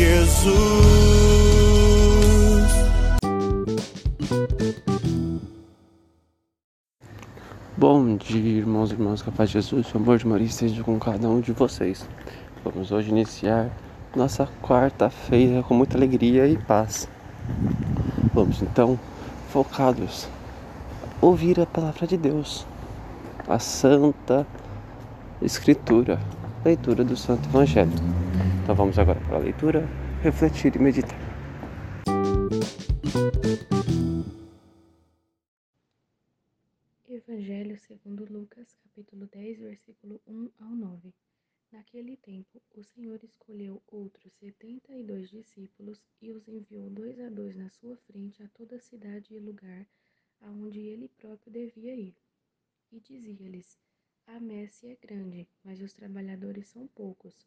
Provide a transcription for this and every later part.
Jesus. Bom dia, irmãos e irmãs, capaz de Jesus, o amor de Maria esteja com cada um de vocês. Vamos hoje iniciar nossa quarta-feira com muita alegria e paz. Vamos então, focados, ouvir a palavra de Deus, a Santa Escritura, leitura do Santo Evangelho. Então vamos agora para a leitura, refletir e meditar. Evangelho segundo Lucas, capítulo 10, versículo 1 ao 9. Naquele tempo, o Senhor escolheu outros setenta e dois discípulos e os enviou dois a dois na sua frente a toda cidade e lugar aonde ele próprio devia ir. E dizia-lhes: A messe é grande, mas os trabalhadores são poucos.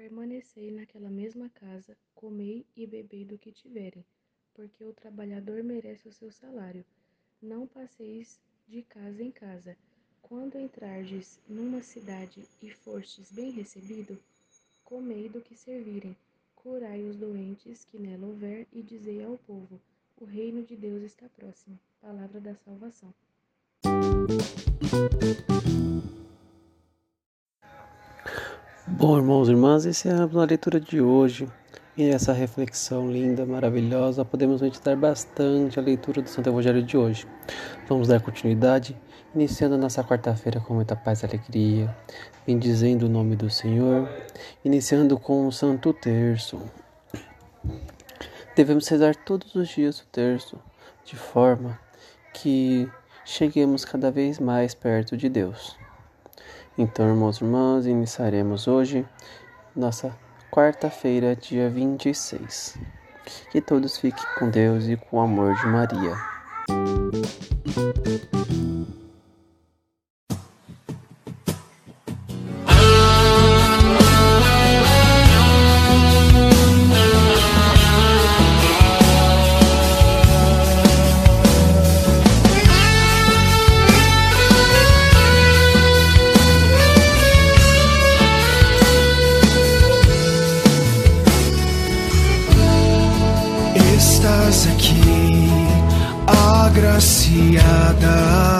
Permanecei naquela mesma casa, comei e bebei do que tiverem, porque o trabalhador merece o seu salário. Não passeis de casa em casa. Quando entrardes numa cidade e forstes bem recebido, comei do que servirem, curai os doentes que nela houver e dizei ao povo: o reino de Deus está próximo. Palavra da salvação. Bom, irmãos e irmãs, essa é a leitura de hoje. E essa reflexão linda, maravilhosa, podemos meditar bastante a leitura do Santo Evangelho de hoje. Vamos dar continuidade, iniciando nossa quarta-feira com muita paz e alegria, bendizendo o nome do Senhor, iniciando com o Santo Terço. Devemos rezar todos os dias o terço, de forma que cheguemos cada vez mais perto de Deus. Então, irmãos e irmãs, iniciaremos hoje nossa quarta-feira, dia 26. Que todos fiquem com Deus e com o amor de Maria. Agraciada.